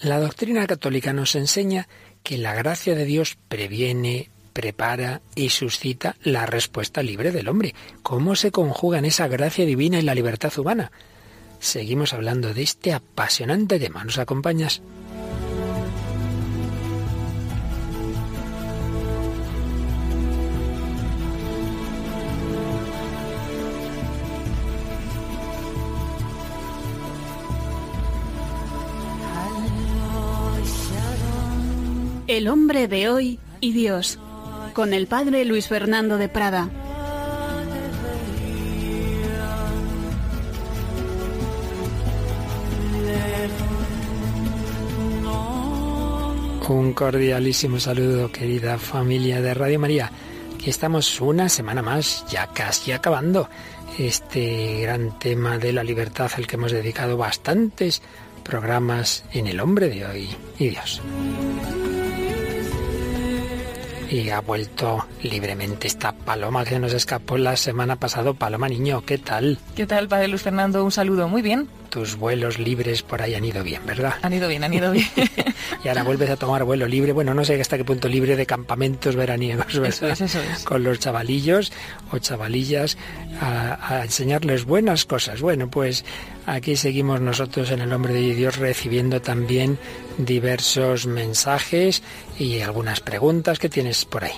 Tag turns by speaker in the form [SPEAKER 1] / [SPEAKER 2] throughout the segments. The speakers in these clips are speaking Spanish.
[SPEAKER 1] La doctrina católica nos enseña que la gracia de Dios previene, prepara y suscita la respuesta libre del hombre. ¿Cómo se conjugan esa gracia divina y la libertad humana? Seguimos hablando de este apasionante tema. ¿Nos acompañas?
[SPEAKER 2] El hombre de hoy y Dios, con el padre Luis Fernando de Prada.
[SPEAKER 1] Un cordialísimo saludo, querida familia de Radio María. Aquí estamos una semana más, ya casi acabando este gran tema de la libertad al que hemos dedicado bastantes programas en el hombre de hoy y Dios y ha vuelto libremente esta paloma que nos escapó la semana pasada. Paloma Niño, ¿qué tal?
[SPEAKER 3] ¿Qué tal, Padre Luis Fernando? Un saludo, muy bien.
[SPEAKER 1] Tus vuelos libres por ahí han ido bien, ¿verdad?
[SPEAKER 3] Han ido bien, han ido bien.
[SPEAKER 1] y ahora vuelves a tomar vuelo libre, bueno, no sé hasta qué punto libre de campamentos veraniegos, ¿verdad?
[SPEAKER 3] Eso es, eso es.
[SPEAKER 1] Con los chavalillos o chavalillas a, a enseñarles buenas cosas. Bueno, pues aquí seguimos nosotros en el nombre de Dios recibiendo también diversos mensajes y algunas preguntas que tienes por ahí.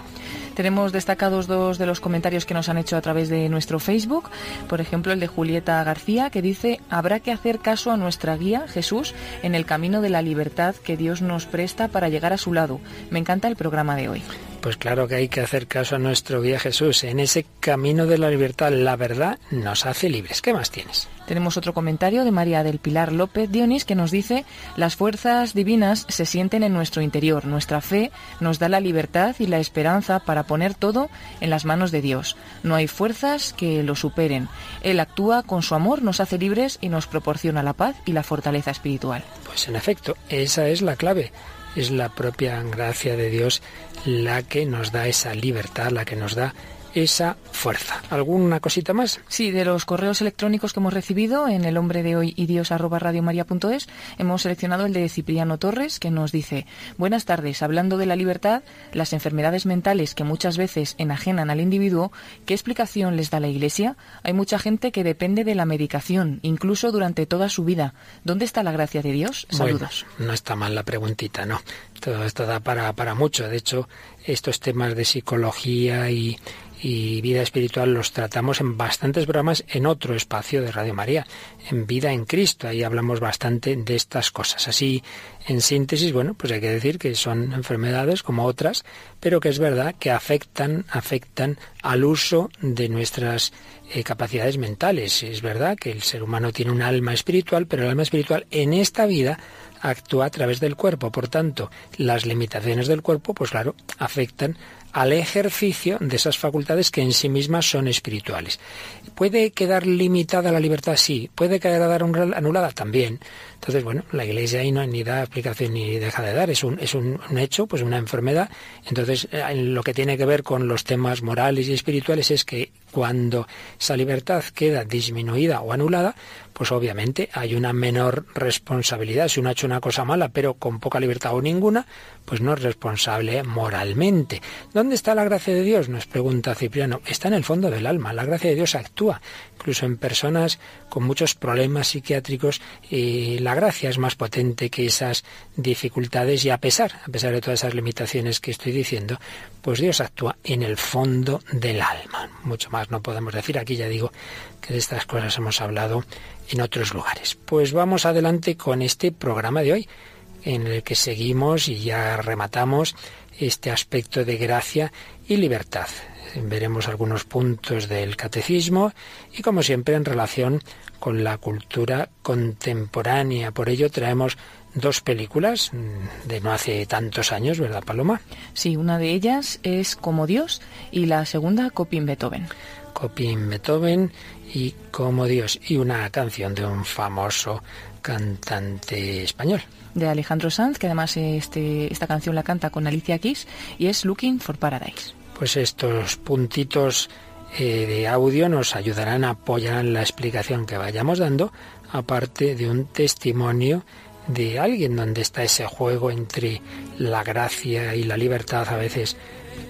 [SPEAKER 3] Tenemos destacados dos de los comentarios que nos han hecho a través de nuestro Facebook. Por ejemplo, el de Julieta García, que dice, habrá que hacer caso a nuestra guía, Jesús, en el camino de la libertad que Dios nos presta para llegar a su lado. Me encanta el programa de hoy.
[SPEAKER 1] Pues claro que hay que hacer caso a nuestro guía Jesús. En ese camino de la libertad, la verdad nos hace libres. ¿Qué más tienes?
[SPEAKER 3] Tenemos otro comentario de María del Pilar López Dionis que nos dice, las fuerzas divinas se sienten en nuestro interior. Nuestra fe nos da la libertad y la esperanza para poner todo en las manos de Dios. No hay fuerzas que lo superen. Él actúa con su amor, nos hace libres y nos proporciona la paz y la fortaleza espiritual.
[SPEAKER 1] Pues en efecto, esa es la clave es la propia gracia de Dios la que nos da esa libertad, la que nos da esa fuerza. ¿Alguna cosita más?
[SPEAKER 3] Sí, de los correos electrónicos que hemos recibido en el hombre de hoy y dios arroba hemos seleccionado el de Cipriano Torres que nos dice Buenas tardes, hablando de la libertad, las enfermedades mentales que muchas veces enajenan al individuo, ¿qué explicación les da la Iglesia? Hay mucha gente que depende de la medicación, incluso durante toda su vida. ¿Dónde está la gracia de Dios? Saludos.
[SPEAKER 1] no está mal la preguntita, ¿no? Todo esto da para, para mucho. De hecho, estos temas de psicología y, y vida espiritual los tratamos en bastantes programas en otro espacio de Radio María, en Vida en Cristo. Ahí hablamos bastante de estas cosas. Así, en síntesis, bueno, pues hay que decir que son enfermedades como otras, pero que es verdad que afectan, afectan al uso de nuestras eh, capacidades mentales. Es verdad que el ser humano tiene un alma espiritual, pero el alma espiritual en esta vida actúa a través del cuerpo. Por tanto, las limitaciones del cuerpo, pues claro, afectan al ejercicio de esas facultades que en sí mismas son espirituales. ¿Puede quedar limitada la libertad? Sí. ¿Puede quedar anulada? También. Entonces, bueno, la Iglesia ahí no ni da explicación ni deja de dar, es un, es un, hecho, pues una enfermedad. Entonces, eh, en lo que tiene que ver con los temas morales y espirituales es que cuando esa libertad queda disminuida o anulada, pues obviamente hay una menor responsabilidad. Si uno ha hecho una cosa mala, pero con poca libertad o ninguna, pues no es responsable moralmente. ¿Dónde está la gracia de Dios? Nos pregunta Cipriano. Está en el fondo del alma. La gracia de Dios actúa, incluso en personas con muchos problemas psiquiátricos y la gracia es más potente que esas dificultades y a pesar, a pesar de todas esas limitaciones que estoy diciendo, pues Dios actúa en el fondo del alma. Mucho más no podemos decir. Aquí ya digo que de estas cosas hemos hablado en otros lugares. Pues vamos adelante con este programa de hoy, en el que seguimos y ya rematamos este aspecto de gracia y libertad. Veremos algunos puntos del catecismo y como siempre en relación con la cultura contemporánea. Por ello traemos dos películas de no hace tantos años, ¿verdad, Paloma?
[SPEAKER 3] Sí, una de ellas es Como Dios y la segunda Copin Beethoven.
[SPEAKER 1] Copin Beethoven y Como Dios y una canción de un famoso cantante español.
[SPEAKER 3] De Alejandro Sanz, que además este, esta canción la canta con Alicia Keys y es Looking for Paradise.
[SPEAKER 1] Pues estos puntitos eh, de audio nos ayudarán a apoyar la explicación que vayamos dando, aparte de un testimonio de alguien donde está ese juego entre la gracia y la libertad a veces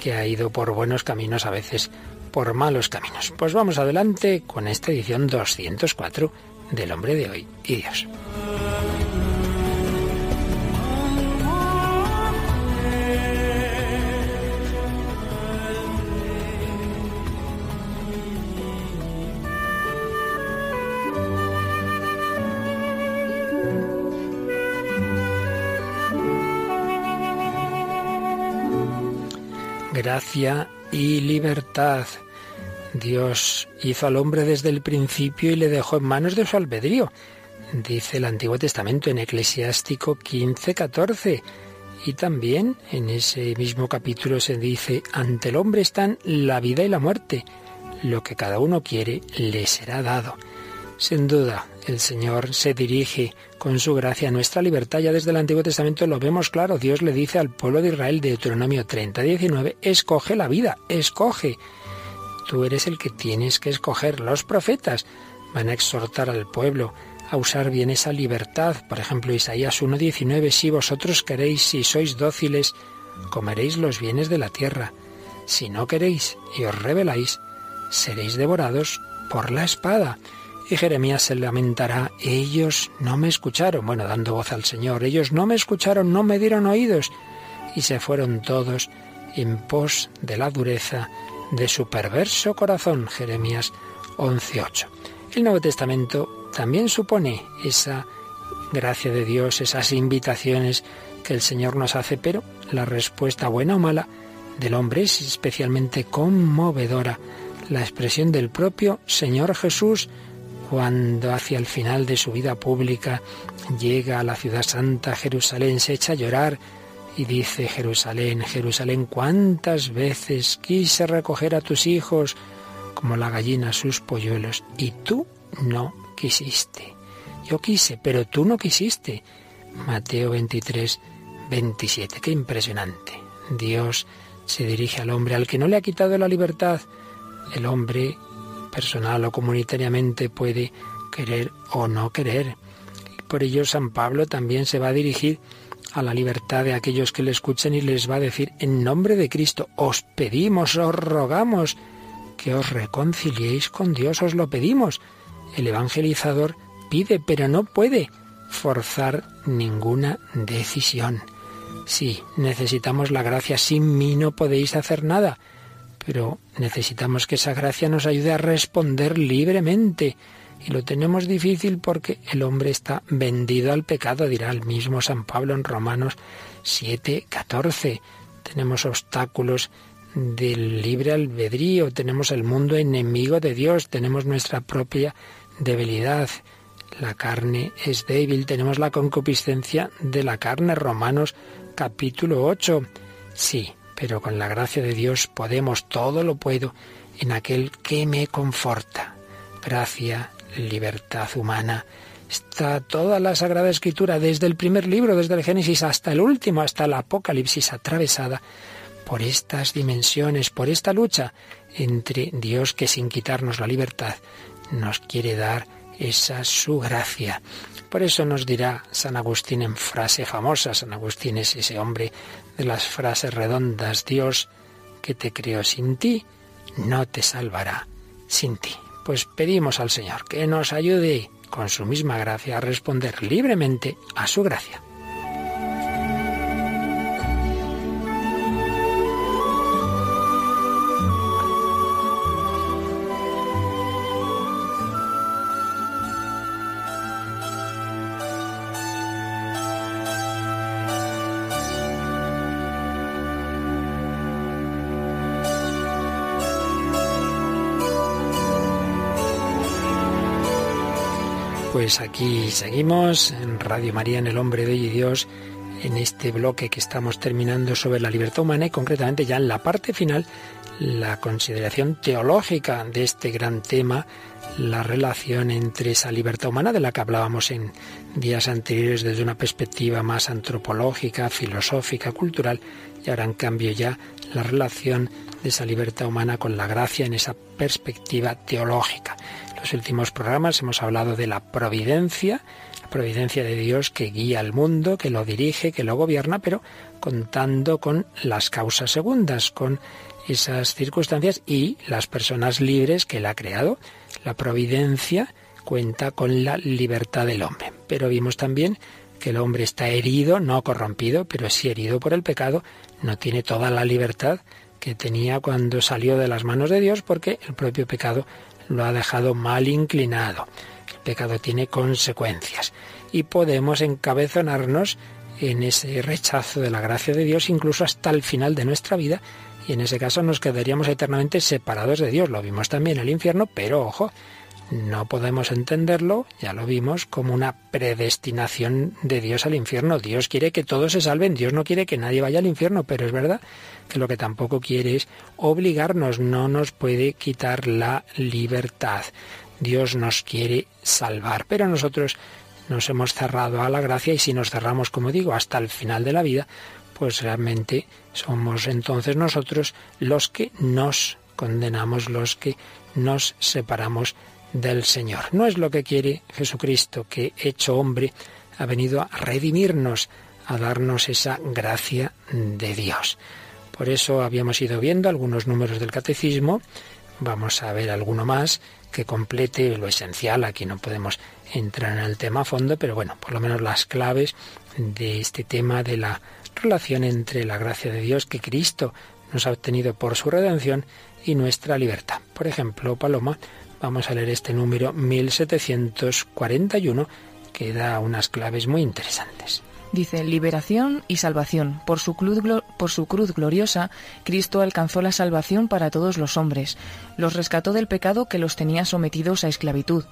[SPEAKER 1] que ha ido por buenos caminos, a veces por malos caminos. Pues vamos adelante con esta edición 204 del hombre de hoy y Dios. Gracia y libertad. Dios hizo al hombre desde el principio y le dejó en manos de su albedrío, dice el Antiguo Testamento en Eclesiástico 15:14. Y también en ese mismo capítulo se dice, ante el hombre están la vida y la muerte, lo que cada uno quiere le será dado. Sin duda, el Señor se dirige con su gracia a nuestra libertad. Ya desde el Antiguo Testamento lo vemos claro. Dios le dice al pueblo de Israel de Deuteronomio 30, 19, escoge la vida, escoge. Tú eres el que tienes que escoger. Los profetas van a exhortar al pueblo a usar bien esa libertad. Por ejemplo, Isaías 1.19, si vosotros queréis, si sois dóciles, comeréis los bienes de la tierra. Si no queréis y os rebeláis, seréis devorados por la espada. Y Jeremías se lamentará, ellos no me escucharon, bueno, dando voz al Señor, ellos no me escucharon, no me dieron oídos, y se fueron todos en pos de la dureza de su perverso corazón. Jeremías 11.8. El Nuevo Testamento también supone esa gracia de Dios, esas invitaciones que el Señor nos hace, pero la respuesta buena o mala del hombre es especialmente conmovedora. La expresión del propio Señor Jesús cuando hacia el final de su vida pública llega a la ciudad santa, Jerusalén, se echa a llorar y dice Jerusalén, Jerusalén, cuántas veces quise recoger a tus hijos como la gallina sus polluelos y tú no quisiste. Yo quise, pero tú no quisiste. Mateo 23, 27. Qué impresionante. Dios se dirige al hombre al que no le ha quitado la libertad. El hombre personal o comunitariamente puede querer o no querer. por ello San Pablo también se va a dirigir a la libertad de aquellos que le escuchen y les va a decir, en nombre de Cristo, os pedimos, os rogamos que os reconciliéis con Dios, os lo pedimos. El evangelizador pide, pero no puede forzar ninguna decisión. Sí, necesitamos la gracia, sin mí no podéis hacer nada pero necesitamos que esa gracia nos ayude a responder libremente. Y lo tenemos difícil porque el hombre está vendido al pecado, dirá el mismo San Pablo en Romanos 7, 14. Tenemos obstáculos del libre albedrío, tenemos el mundo enemigo de Dios, tenemos nuestra propia debilidad. La carne es débil, tenemos la concupiscencia de la carne, Romanos capítulo 8. Sí, pero con la gracia de Dios podemos todo lo puedo en aquel que me conforta. Gracia, libertad humana. Está toda la Sagrada Escritura, desde el primer libro, desde el Génesis hasta el último, hasta el Apocalipsis, atravesada por estas dimensiones, por esta lucha entre Dios que sin quitarnos la libertad nos quiere dar esa su gracia. Por eso nos dirá San Agustín en frase famosa, San Agustín es ese hombre de las frases redondas, Dios que te creó sin ti, no te salvará sin ti. Pues pedimos al Señor que nos ayude con su misma gracia a responder libremente a su gracia. Pues aquí seguimos en Radio María, en El Hombre de Dios, en este bloque que estamos terminando sobre la libertad humana y concretamente ya en la parte final la consideración teológica de este gran tema, la relación entre esa libertad humana de la que hablábamos en días anteriores desde una perspectiva más antropológica, filosófica, cultural, y ahora en cambio ya la relación de esa libertad humana con la gracia en esa perspectiva teológica. Los últimos programas hemos hablado de la providencia, La providencia de Dios que guía al mundo, que lo dirige, que lo gobierna, pero contando con las causas segundas, con esas circunstancias y las personas libres que Él ha creado. La providencia cuenta con la libertad del hombre. Pero vimos también que el hombre está herido, no corrompido, pero sí herido por el pecado, no tiene toda la libertad que tenía cuando salió de las manos de Dios porque el propio pecado lo ha dejado mal inclinado. El pecado tiene consecuencias y podemos encabezonarnos en ese rechazo de la gracia de Dios incluso hasta el final de nuestra vida y en ese caso nos quedaríamos eternamente separados de Dios. Lo vimos también en el infierno, pero ojo, no podemos entenderlo, ya lo vimos, como una predestinación de Dios al infierno. Dios quiere que todos se salven, Dios no quiere que nadie vaya al infierno, pero es verdad que lo que tampoco quiere es obligarnos, no nos puede quitar la libertad. Dios nos quiere salvar, pero nosotros nos hemos cerrado a la gracia y si nos cerramos, como digo, hasta el final de la vida, pues realmente somos entonces nosotros los que nos condenamos, los que nos separamos del Señor. No es lo que quiere Jesucristo, que hecho hombre ha venido a redimirnos, a darnos esa gracia de Dios. Por eso habíamos ido viendo algunos números del catecismo, vamos a ver alguno más que complete lo esencial, aquí no podemos entrar en el tema a fondo, pero bueno, por lo menos las claves de este tema de la relación entre la gracia de Dios que Cristo nos ha obtenido por su redención y nuestra libertad. Por ejemplo, Paloma, vamos a leer este número 1741 que da unas claves muy interesantes.
[SPEAKER 3] Dice, liberación y salvación. Por su, cruz, por su cruz gloriosa, Cristo alcanzó la salvación para todos los hombres. Los rescató del pecado que los tenía sometidos a esclavitud.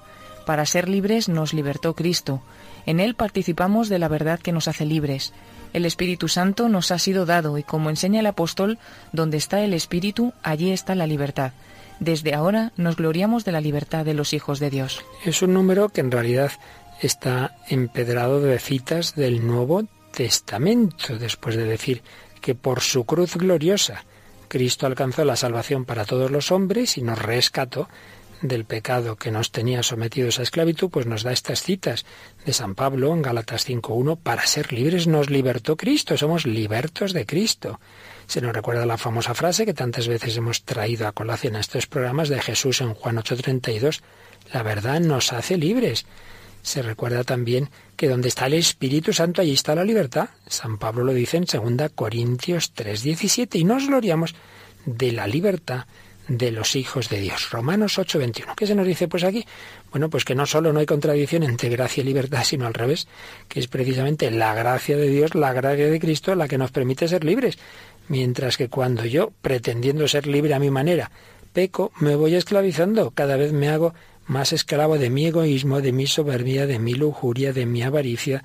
[SPEAKER 3] Para ser libres nos libertó Cristo. En Él participamos de la verdad que nos hace libres. El Espíritu Santo nos ha sido dado y como enseña el apóstol, donde está el Espíritu, allí está la libertad. Desde ahora nos gloriamos de la libertad de los hijos de Dios.
[SPEAKER 1] Es un número que en realidad está empedrado de citas del Nuevo Testamento, después de decir que por su cruz gloriosa Cristo alcanzó la salvación para todos los hombres y nos rescató del pecado que nos tenía sometidos a esclavitud, pues nos da estas citas de San Pablo en Gálatas 5.1, para ser libres nos libertó Cristo, somos libertos de Cristo. Se nos recuerda la famosa frase que tantas veces hemos traído a colación a estos programas de Jesús en Juan 8:32, la verdad nos hace libres. Se recuerda también que donde está el Espíritu Santo, allí está la libertad. San Pablo lo dice en 2 Corintios 3:17 y nos gloriamos de la libertad de los hijos de Dios. Romanos 8:21. ¿Qué se nos dice pues aquí? Bueno, pues que no solo no hay contradicción entre gracia y libertad, sino al revés, que es precisamente la gracia de Dios, la gracia de Cristo, la que nos permite ser libres. Mientras que cuando yo, pretendiendo ser libre a mi manera, peco, me voy esclavizando, cada vez me hago más esclavo de mi egoísmo, de mi soberbia, de mi lujuria, de mi avaricia,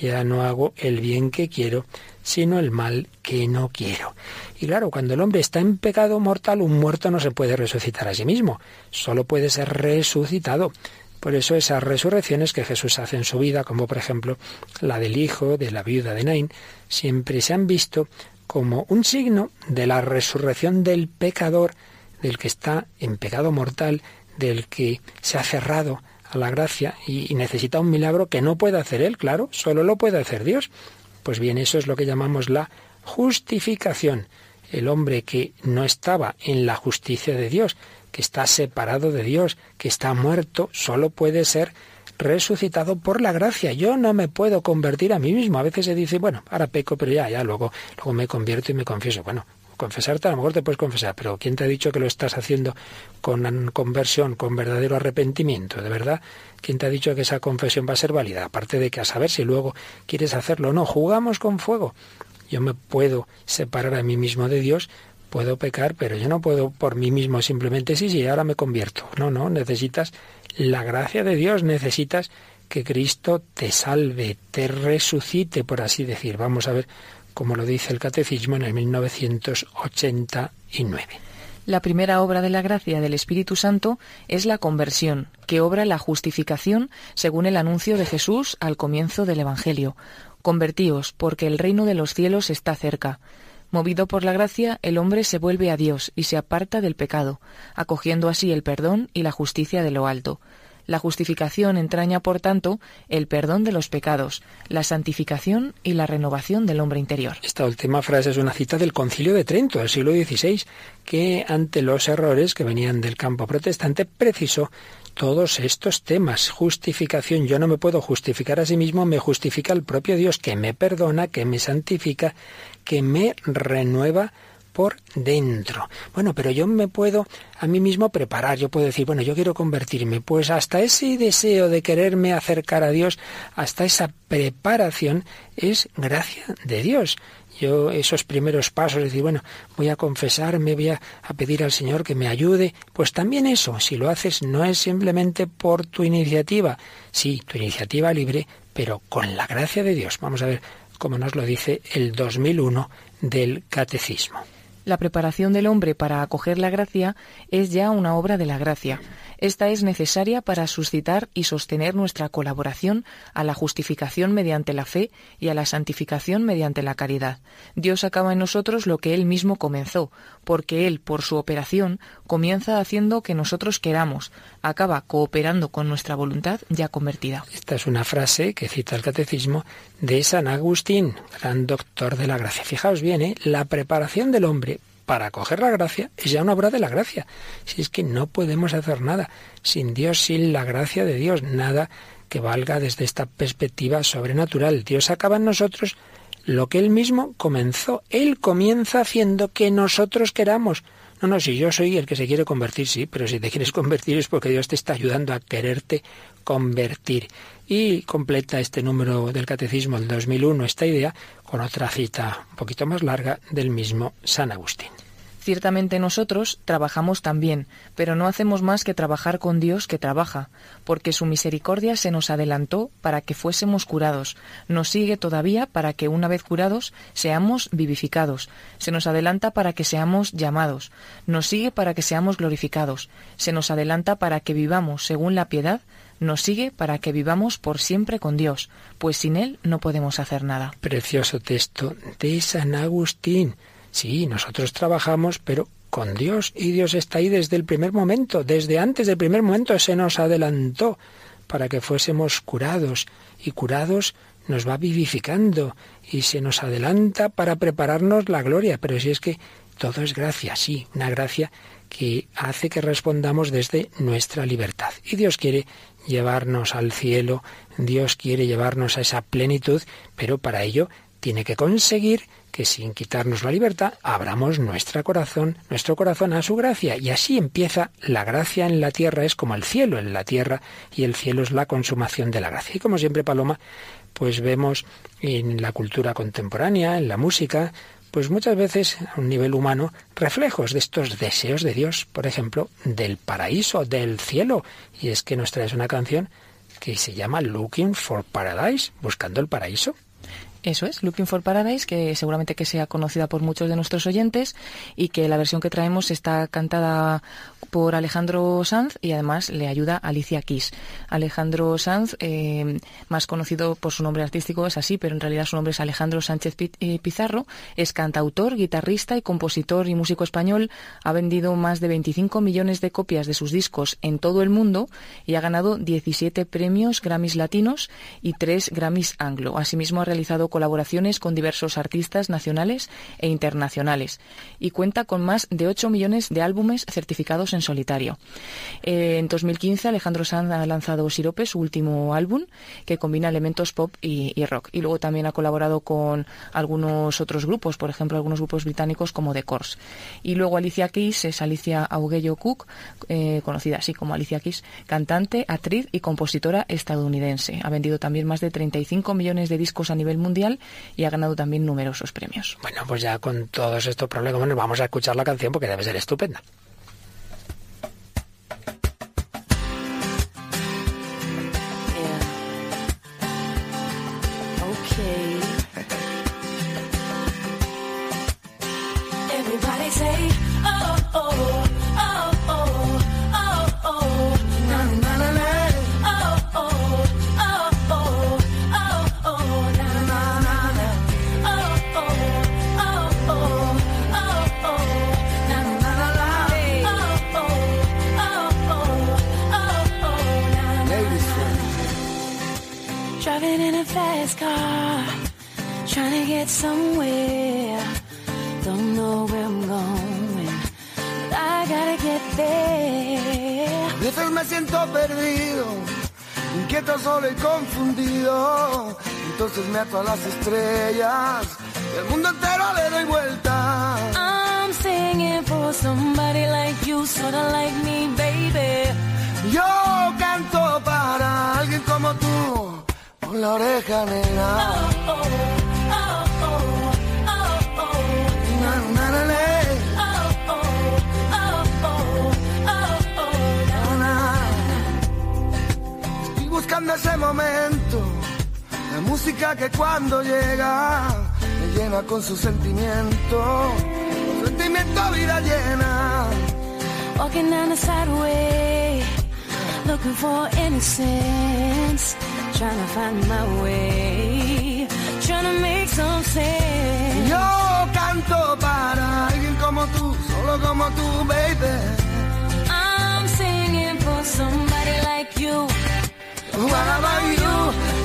[SPEAKER 1] ya no hago el bien que quiero, sino el mal que no quiero. Y claro, cuando el hombre está en pecado mortal, un muerto no se puede resucitar a sí mismo, solo puede ser resucitado. Por eso esas resurrecciones que Jesús hace en su vida, como por ejemplo la del hijo de la viuda de Nain, siempre se han visto como un signo de la resurrección del pecador, del que está en pecado mortal, del que se ha cerrado a la gracia y, necesita un milagro que no puede hacer él, claro, solo lo puede hacer Dios. Pues bien, eso es lo que llamamos la justificación. El hombre que no estaba en la justicia de Dios, que está separado de Dios, que está muerto, solo puede ser resucitado por la gracia. Yo no me puedo convertir a mí mismo. A veces se dice, bueno, ahora peco, pero ya, ya, luego, luego me convierto y me confieso. Bueno, confesarte, a lo mejor te puedes confesar, pero ¿quién te ha dicho que lo estás haciendo con conversión, con verdadero arrepentimiento? ¿De verdad? ¿Quién te ha dicho que esa confesión va a ser válida? Aparte de que a saber si luego quieres hacerlo o no, jugamos con fuego. Yo me puedo separar a mí mismo de Dios, puedo pecar, pero yo no puedo por mí mismo simplemente, sí, sí, ahora me convierto. No, no, necesitas la gracia de Dios, necesitas que Cristo te salve, te resucite, por así decir. Vamos a ver como lo dice el Catecismo en el 1989.
[SPEAKER 3] La primera obra de la gracia del Espíritu Santo es la conversión, que obra la justificación según el anuncio de Jesús al comienzo del Evangelio. Convertíos, porque el reino de los cielos está cerca. Movido por la gracia, el hombre se vuelve a Dios y se aparta del pecado, acogiendo así el perdón y la justicia de lo alto. La justificación entraña, por tanto, el perdón de los pecados, la santificación y la renovación del hombre interior.
[SPEAKER 1] Esta última frase es una cita del Concilio de Trento del siglo XVI, que ante los errores que venían del campo protestante precisó todos estos temas. Justificación, yo no me puedo justificar a sí mismo, me justifica el propio Dios que me perdona, que me santifica, que me renueva por dentro. Bueno, pero yo me puedo a mí mismo preparar, yo puedo decir, bueno, yo quiero convertirme, pues hasta ese deseo de quererme acercar a Dios, hasta esa preparación es gracia de Dios. Yo esos primeros pasos, decir, bueno, voy a confesarme, voy a, a, pedir al Señor que me ayude, pues también eso, si lo haces no es simplemente por tu iniciativa, sí, tu iniciativa libre, pero con la gracia de Dios. Vamos a ver cómo nos lo dice el 2001 del Catecismo.
[SPEAKER 3] La preparación del hombre para acoger la gracia es ya una obra de la gracia. Esta es necesaria para suscitar y sostener nuestra colaboración a la justificación mediante la fe y a la santificación mediante la caridad. Dios acaba en nosotros lo que Él mismo comenzó, porque Él, por su operación, comienza haciendo que nosotros queramos, acaba cooperando con nuestra voluntad ya convertida.
[SPEAKER 1] Esta es una frase que cita el Catecismo de San Agustín, gran doctor de la gracia. Fijaos bien, ¿eh? la preparación del hombre para coger la gracia es ya una obra de la gracia. Si es que no podemos hacer nada sin Dios, sin la gracia de Dios, nada que valga desde esta perspectiva sobrenatural. Dios acaba en nosotros lo que Él mismo comenzó. Él comienza haciendo que nosotros queramos. No, no, si yo soy el que se quiere convertir, sí, pero si te quieres convertir es porque Dios te está ayudando a quererte convertir. Y completa este número del Catecismo del 2001 esta idea con otra cita un poquito más larga del mismo San Agustín.
[SPEAKER 3] Ciertamente nosotros trabajamos también, pero no hacemos más que trabajar con Dios que trabaja, porque su misericordia se nos adelantó para que fuésemos curados, nos sigue todavía para que una vez curados seamos vivificados, se nos adelanta para que seamos llamados, nos sigue para que seamos glorificados, se nos adelanta para que vivamos según la piedad, nos sigue para que vivamos por siempre con Dios, pues sin Él no podemos hacer nada.
[SPEAKER 1] Precioso texto de San Agustín. Sí, nosotros trabajamos, pero con Dios, y Dios está ahí desde el primer momento, desde antes del primer momento se nos adelantó para que fuésemos curados, y curados nos va vivificando, y se nos adelanta para prepararnos la gloria, pero si es que todo es gracia, sí, una gracia que hace que respondamos desde nuestra libertad. Y Dios quiere llevarnos al cielo, Dios quiere llevarnos a esa plenitud, pero para ello tiene que conseguir que sin quitarnos la libertad abramos nuestro corazón, nuestro corazón a su gracia y así empieza la gracia en la tierra es como el cielo en la tierra y el cielo es la consumación de la gracia. Y como siempre Paloma, pues vemos en la cultura contemporánea, en la música, pues muchas veces a un nivel humano reflejos de estos deseos de Dios, por ejemplo, del paraíso, del cielo. Y es que nos traes una canción que se llama Looking for Paradise, buscando el paraíso.
[SPEAKER 3] Eso es, Looking for Paradise, que seguramente que sea conocida por muchos de nuestros oyentes y que la versión que traemos está cantada por Alejandro Sanz y además le ayuda Alicia Keys. Alejandro Sanz, eh, más conocido por su nombre artístico, es así, pero en realidad su nombre es Alejandro Sánchez eh, Pizarro, es cantautor, guitarrista y compositor y músico español. Ha vendido más de 25 millones de copias de sus discos en todo el mundo y ha ganado 17 premios Grammys latinos y 3 Grammys anglo. Asimismo ha realizado colaboraciones con diversos artistas nacionales e internacionales y cuenta con más de 8 millones de álbumes certificados en solitario. Eh, en 2015 Alejandro Sanz ha lanzado Sirope, su último álbum, que combina elementos pop y, rock. Y luego también ha colaborado con algunos otros grupos, por ejemplo, algunos grupos británicos como The Course. Y luego Alicia Keys es Alicia Auguello Cook, eh, conocida así como Alicia Keys, cantante, actriz y compositora estadounidense. Ha vendido también más de 35 millones de discos a nivel mundial y ha ganado también numerosos premios.
[SPEAKER 1] Bueno, pues ya con todos estos problemas, vamos a escuchar la canción porque debe ser estupenda.
[SPEAKER 4] Get somewhere. Don't know where I'm going, but I gotta get there.
[SPEAKER 5] A veces me siento perdido, inquieto, solo y confundido. Entonces me ato a las estrellas, el mundo entero le doy vuelta.
[SPEAKER 4] I'm singing for somebody like you, sorta like me, baby.
[SPEAKER 5] Yo canto para alguien como tú, con la oreja negra.
[SPEAKER 4] Oh, oh,
[SPEAKER 5] buscando ese momento, la música que cuando llega me llena con su sentimiento, su sentimiento vida llena.
[SPEAKER 4] Walking down the sideway, looking for innocence. Trying to find my way, trying to make some sense.
[SPEAKER 5] Yo canto para alguien como tú, solo como tú, baby.
[SPEAKER 4] I'm singing for somebody like you.
[SPEAKER 5] What about you?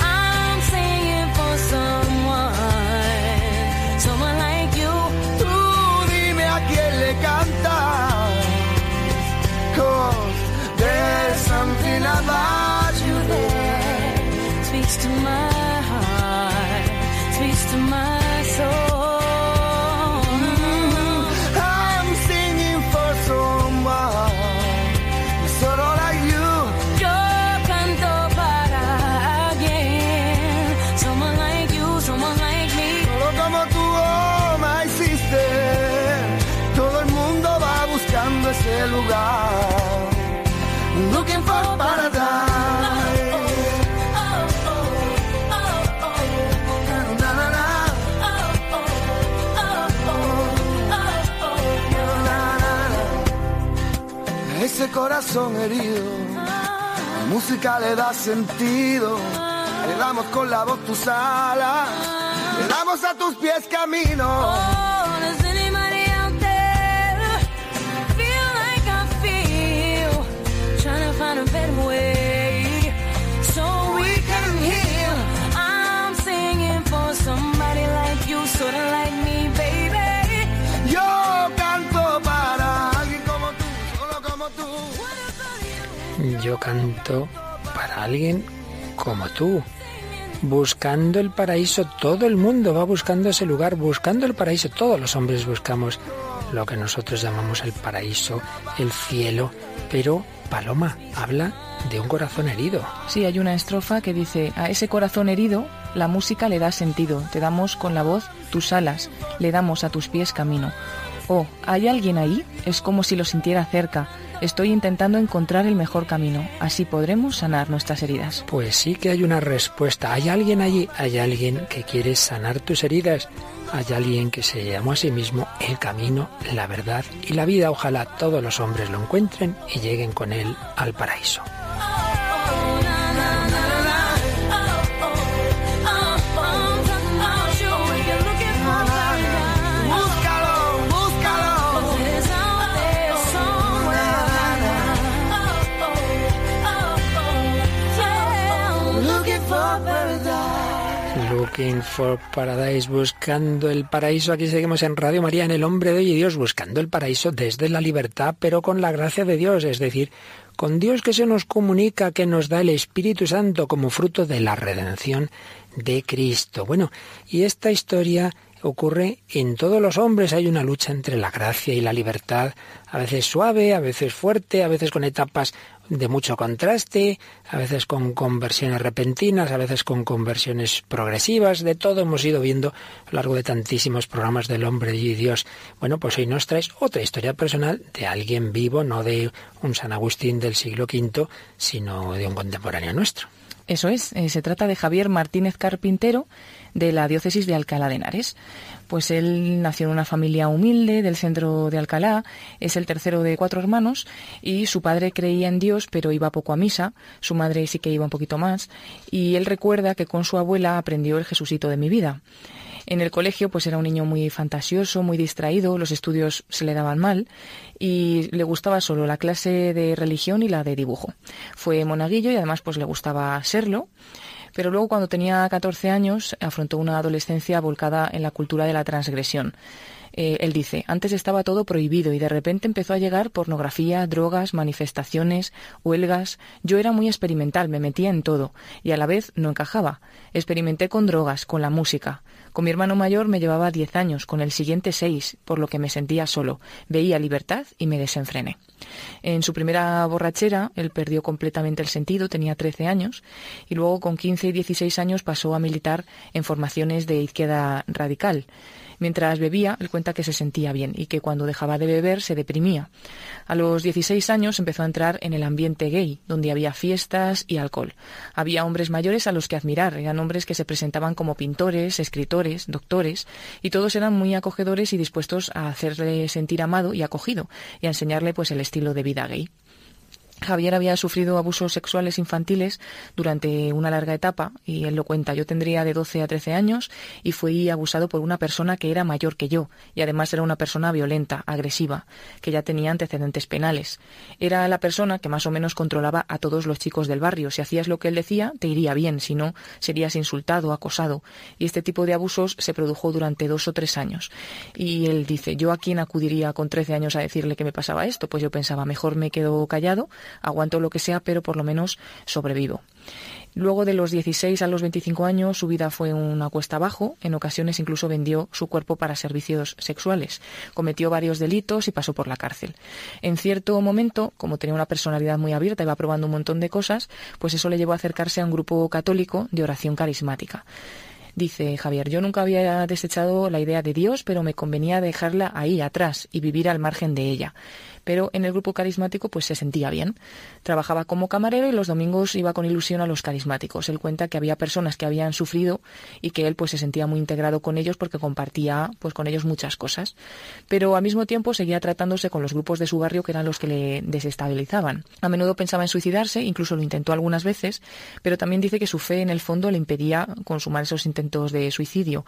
[SPEAKER 5] Corazón herido, música le da sentido. Le damos con la voz tus alas, le damos a tus pies camino. Yo canto para alguien como tú.
[SPEAKER 1] Buscando el paraíso, todo el mundo va buscando ese lugar, buscando el paraíso. Todos los hombres buscamos lo que nosotros llamamos el paraíso, el cielo. Pero Paloma habla de un corazón herido.
[SPEAKER 3] Sí, hay una estrofa que dice, a ese corazón herido la música le da sentido, te damos con la voz tus alas, le damos a tus pies camino. Oh, ¿hay alguien ahí? Es como si lo sintiera cerca. Estoy intentando encontrar el mejor camino. Así podremos sanar nuestras heridas.
[SPEAKER 1] Pues sí que hay una respuesta. Hay alguien allí, hay alguien que quiere sanar tus heridas. Hay alguien que se llamó a sí mismo el camino, la verdad y la vida. Ojalá todos los hombres lo encuentren y lleguen con él al paraíso.
[SPEAKER 4] Looking for Paradise,
[SPEAKER 1] buscando el paraíso. Aquí seguimos en Radio María, en El Hombre de Hoy y Dios, buscando el paraíso desde la libertad, pero con la gracia de Dios, es decir, con Dios que se nos comunica, que nos da el Espíritu Santo como fruto de la redención de Cristo. Bueno, y esta historia ocurre en todos los hombres. Hay una lucha entre la gracia y la libertad, a veces suave, a veces fuerte, a veces con etapas de mucho contraste, a veces con conversiones repentinas, a veces con conversiones progresivas, de todo hemos ido viendo a lo largo de tantísimos programas del hombre y Dios. Bueno, pues hoy nos traes otra historia personal de alguien vivo, no de un San Agustín del siglo V, sino de un contemporáneo nuestro.
[SPEAKER 3] Eso es, eh, se trata de Javier Martínez Carpintero, de la diócesis de Alcalá de Henares. Pues él nació en una familia humilde del centro de Alcalá, es el tercero de cuatro hermanos y su padre creía en Dios pero iba poco a misa, su madre sí que iba un poquito más y él recuerda que con su abuela aprendió el Jesucito de mi vida. En el colegio pues era un niño muy fantasioso, muy distraído, los estudios se le daban mal y le gustaba solo la clase de religión y la de dibujo. Fue monaguillo y además pues le gustaba serlo Pero luego, cuando tenía 14 años, afrontó una adolescencia volcada en la cultura de la transgresión. Eh, él dice, antes estaba todo prohibido y de repente empezó a llegar pornografía, drogas, manifestaciones, huelgas. Yo era muy experimental, me metía en todo y a la vez no encajaba. Experimenté con drogas, con la música. Con mi hermano mayor me llevaba 10 años, con el siguiente 6, por lo que me sentía solo. Veía libertad y me desenfrené. En su primera borrachera, él perdió completamente el sentido, tenía 13 años, y luego con 15 y 16 años pasó a militar en formaciones de izquierda radical. Mientras bebía, él cuenta que se sentía bien y que cuando dejaba de beber se deprimía. A los 16 años empezó a entrar en el ambiente gay, donde había fiestas y alcohol. Había hombres mayores a los que admirar, eran hombres que se presentaban como pintores, escritores, doctores, y todos eran muy acogedores y dispuestos a hacerle sentir amado y acogido, y a enseñarle pues el estilo de vida gay. Javier había sufrido abusos sexuales infantiles durante una larga etapa y él lo cuenta. Yo tendría de 12 a 13 años y fui abusado por una persona que era mayor que yo y además era una persona violenta, agresiva, que ya tenía antecedentes penales. Era la persona que más o menos controlaba a todos los chicos del barrio. Si hacías lo que él decía, te iría bien, si no, serías insultado, acosado. Y este tipo de abusos se produjo durante dos o tres años. Y él dice, ¿yo a quién acudiría con 13 años a decirle que me pasaba esto? Pues yo pensaba, mejor me quedo callado aguanto lo que sea, pero por lo menos sobrevivo. Luego de los 16 a los 25 años su vida fue una cuesta abajo, en ocasiones incluso vendió su cuerpo para servicios sexuales, cometió varios delitos y pasó por la cárcel. En cierto momento, como tenía una personalidad muy abierta y va probando un montón de cosas, pues eso le llevó a acercarse a un grupo católico de oración carismática. Dice Javier, yo nunca había desechado la idea de Dios, pero me convenía dejarla ahí atrás y vivir al margen de ella pero en el grupo carismático pues se sentía bien. Trabajaba como camarero y los domingos iba con ilusión a los carismáticos. Él cuenta que había personas que habían sufrido y que él pues se sentía muy integrado con ellos porque compartía pues con ellos muchas cosas. Pero al mismo tiempo seguía tratándose con los grupos de su barrio que eran los que le desestabilizaban. A menudo pensaba en suicidarse, incluso lo intentó algunas veces, pero también dice que su fe en el fondo le impedía consumar esos intentos de suicidio.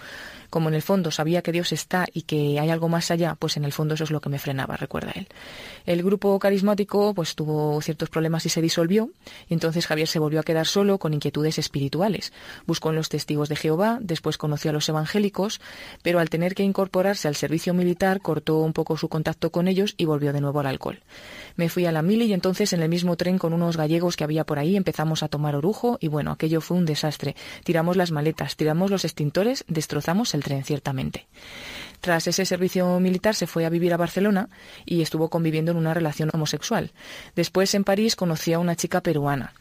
[SPEAKER 3] Como en el fondo sabía que Dios está y que hay algo más allá, pues en el fondo eso es lo que me frenaba, recuerda él. El grupo carismático pues tuvo ciertos problemas y se disolvió, y entonces Javier se volvió a quedar solo con inquietudes espirituales. Buscó en los testigos de Jehová, después conoció a los evangélicos, pero al tener que incorporarse al servicio militar cortó un poco su contacto con ellos y volvió de nuevo al alcohol. Me fui a la mili y entonces en el mismo tren con unos gallegos que había por ahí empezamos a tomar orujo y bueno, aquello fue un desastre. Tiramos las maletas, tiramos los extintores, destrozamos el tren ciertamente. Tras ese servicio militar se fue a vivir a Barcelona y estuvo conviviendo en una relación homosexual. Después en París conoció a una chica peruana.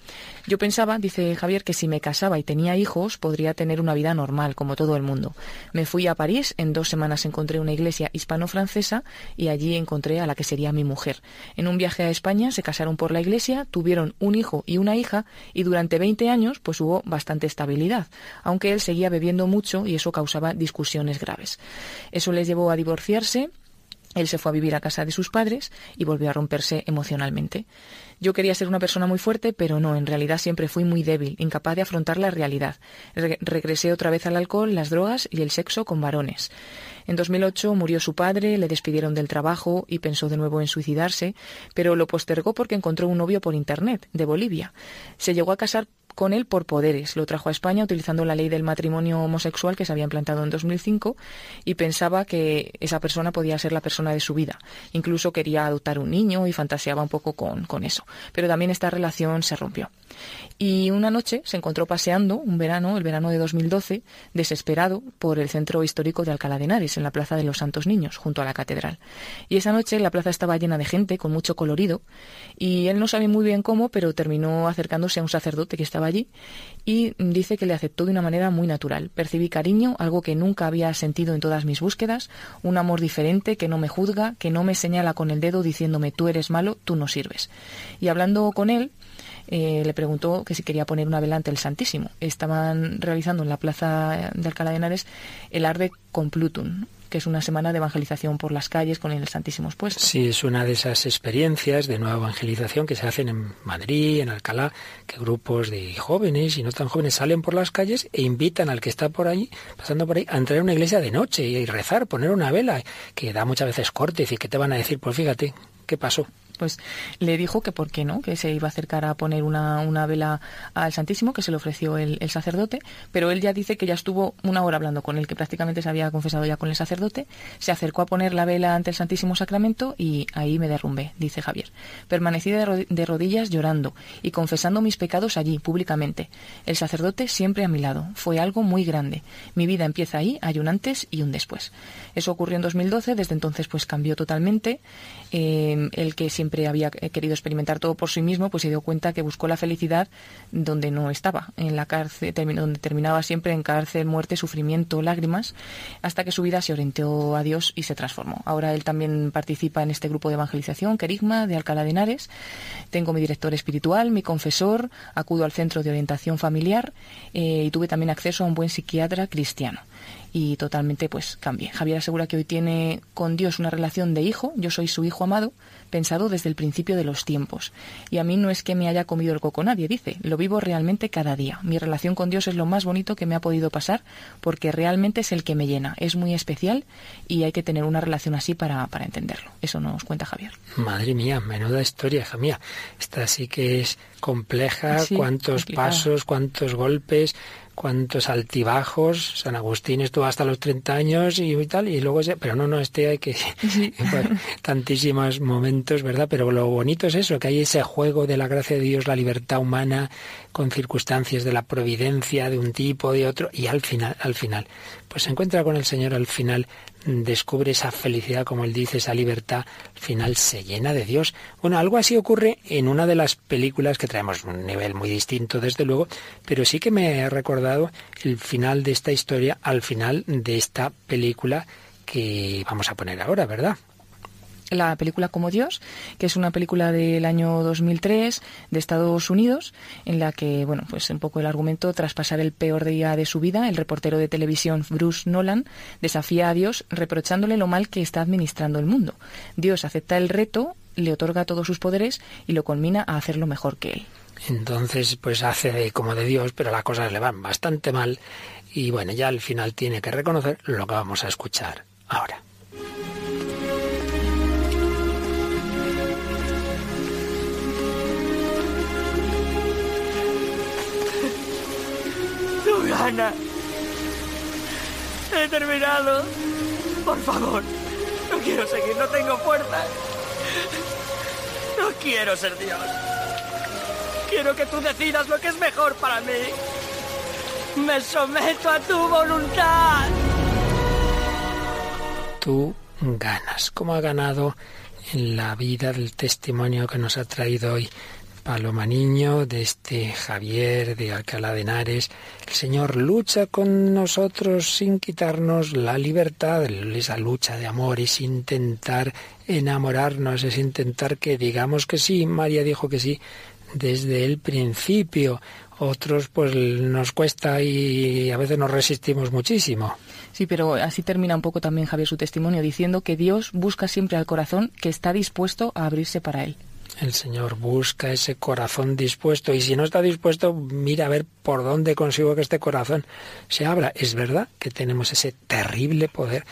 [SPEAKER 3] Yo pensaba, dice Javier, que si me casaba y tenía hijos podría tener una vida normal, como todo el mundo. Me fui a París, en dos semanas encontré una iglesia hispano-francesa y allí encontré a la que sería mi mujer. En un viaje a España se casaron por la iglesia, tuvieron un hijo y una hija y durante 20 años pues hubo bastante estabilidad, aunque él seguía bebiendo mucho y eso causaba discusiones graves. Eso les llevó a divorciarse él se fue a vivir a casa de sus padres y volvió a romperse emocionalmente. Yo quería ser una persona muy fuerte, pero no, en realidad siempre fui muy débil, incapaz de afrontar la realidad. Re regresé otra vez al alcohol, las drogas y el sexo con varones. En 2008 murió su padre, le despidieron del trabajo y pensó de nuevo en suicidarse, pero lo postergó porque encontró un novio por Internet, de Bolivia. Se llegó a casar con él por poderes. Lo trajo a España utilizando la ley del matrimonio homosexual que se había implantado en 2005 y pensaba que esa persona podía ser la persona de su vida. Incluso quería adoptar un niño y fantaseaba un poco con, con eso. Pero también esta relación se rompió. Y una noche se encontró paseando, un verano, el verano de 2012, desesperado por el centro histórico de Alcalá de Henares, en la Plaza de los Santos Niños, junto a la catedral. Y esa noche la plaza estaba llena de gente, con mucho colorido, y él no sabía muy bien cómo, pero terminó acercándose a un sacerdote que estaba allí y dice que le aceptó de una manera muy natural. Percibí cariño, algo que nunca había sentido en todas mis búsquedas, un amor diferente que no me juzga, que no me señala con el dedo diciéndome tú eres malo, tú no sirves. Y hablando con él, eh, le preguntó que si quería poner una vela el Santísimo. Estaban realizando en la plaza de Alcalá de Henares el Arde Complutum, que es una semana de evangelización por las calles con el Santísimo expuesto.
[SPEAKER 1] Sí, es una de esas experiencias de nueva evangelización que se hacen en Madrid, en Alcalá, que grupos de jóvenes y no tan jóvenes salen por las calles e invitan al que está por ahí, pasando por ahí, a entrar a una iglesia de noche y rezar, poner una vela, que da muchas veces corte, y que te van a decir, pues fíjate, ¿qué pasó?
[SPEAKER 3] Pues le dijo que por qué no, que se iba a acercar a poner una, una vela al Santísimo, que se le ofreció el, el sacerdote, pero él ya dice que ya estuvo una hora hablando con él, que prácticamente se había confesado ya con el sacerdote, se acercó a poner la vela ante el Santísimo Sacramento y ahí me derrumbé, dice Javier. Permanecí de, de rodillas llorando y confesando mis pecados allí, públicamente. El sacerdote siempre a mi lado. Fue algo muy grande. Mi vida empieza ahí, hay un antes y un después. Eso ocurrió en 2012, desde entonces pues cambió totalmente. Eh, el que siempre había eh, querido experimentar todo por sí mismo, pues se dio cuenta que buscó la felicidad donde no estaba, en la cárcel, donde terminaba siempre en cárcel, muerte, sufrimiento, lágrimas, hasta que su vida se orientó a Dios y se transformó. Ahora él también participa en este grupo de evangelización, Querigma, de Alcalá de Henares. Tengo mi director espiritual, mi confesor, acudo al centro de orientación familiar eh, y tuve también acceso a un buen psiquiatra cristiano y totalmente pues cambié. Javier asegura que hoy tiene con Dios una relación de hijo, yo soy su hijo amado, pensado desde el principio de los tiempos. Y a mí no es que me haya comido el coco nadie, dice, lo vivo realmente cada día. Mi relación con Dios es lo más bonito que me ha podido pasar porque realmente es el que me llena, es muy especial y hay que tener una relación así para, para entenderlo. Eso nos cuenta Javier.
[SPEAKER 1] Madre mía, menuda historia, hija mía. Esta sí que es compleja,
[SPEAKER 3] Sí,
[SPEAKER 1] cuántos
[SPEAKER 3] complicada.
[SPEAKER 1] pasos, cuántos golpes, cuántos altibajos. San Agustín estuvo hasta los 30 años y tal, y luego se... Pero no, no, este hay que... bueno, tantísimos momentos, ¿verdad? Pero lo bonito es eso, que hay ese juego de la gracia de Dios, la libertad humana, con circunstancias de la providencia de un tipo, de otro, y al final, al final, pues se encuentra con el Señor al final, descubre esa felicidad, como él dice, esa libertad, al final se llena de Dios. Bueno, algo así ocurre en una de las películas que traemos un nivel muy distinto, desde luego, pero sí que me he recordado el final de esta historia al final de esta película que vamos a poner ahora, ¿verdad?
[SPEAKER 3] La película Como Dios, que es una película del año 2003 de Estados Unidos, en la que, bueno, pues un poco el argumento, tras pasar el peor día de su vida, el reportero de televisión Bruce Nolan desafía a Dios reprochándole lo mal que está administrando el mundo. Dios acepta el reto, le otorga todos sus poderes y lo conmina a hacerlo mejor que él.
[SPEAKER 1] Entonces, pues hace como de Dios, pero las cosas le van bastante mal y bueno, ya al final tiene que reconocer lo que vamos a escuchar ahora.
[SPEAKER 6] ¡Tú ganas! He terminado. Por favor. No quiero seguir, no tengo fuerza. No quiero ser Dios. Quiero que tú decidas lo que es mejor para mí. Me someto a tu voluntad.
[SPEAKER 1] Tú ganas. ¿Cómo ha ganado en la vida del testimonio que nos ha traído hoy Paloma Niño, de este Javier de Alcalá de Henares. El Señor lucha con nosotros sin quitarnos la libertad, esa lucha de amor es intentar enamorarnos, es intentar que digamos que sí. María dijo que sí desde el principio. Otros pues nos cuesta y a veces nos resistimos muchísimo.
[SPEAKER 3] Sí, pero así termina un poco también Javier su testimonio diciendo que Dios busca siempre al corazón que está dispuesto a abrirse para él.
[SPEAKER 1] El Señor busca ese corazón dispuesto y si no está dispuesto, mira a ver por dónde consigo que este corazón se abra. Es verdad que tenemos ese terrible poder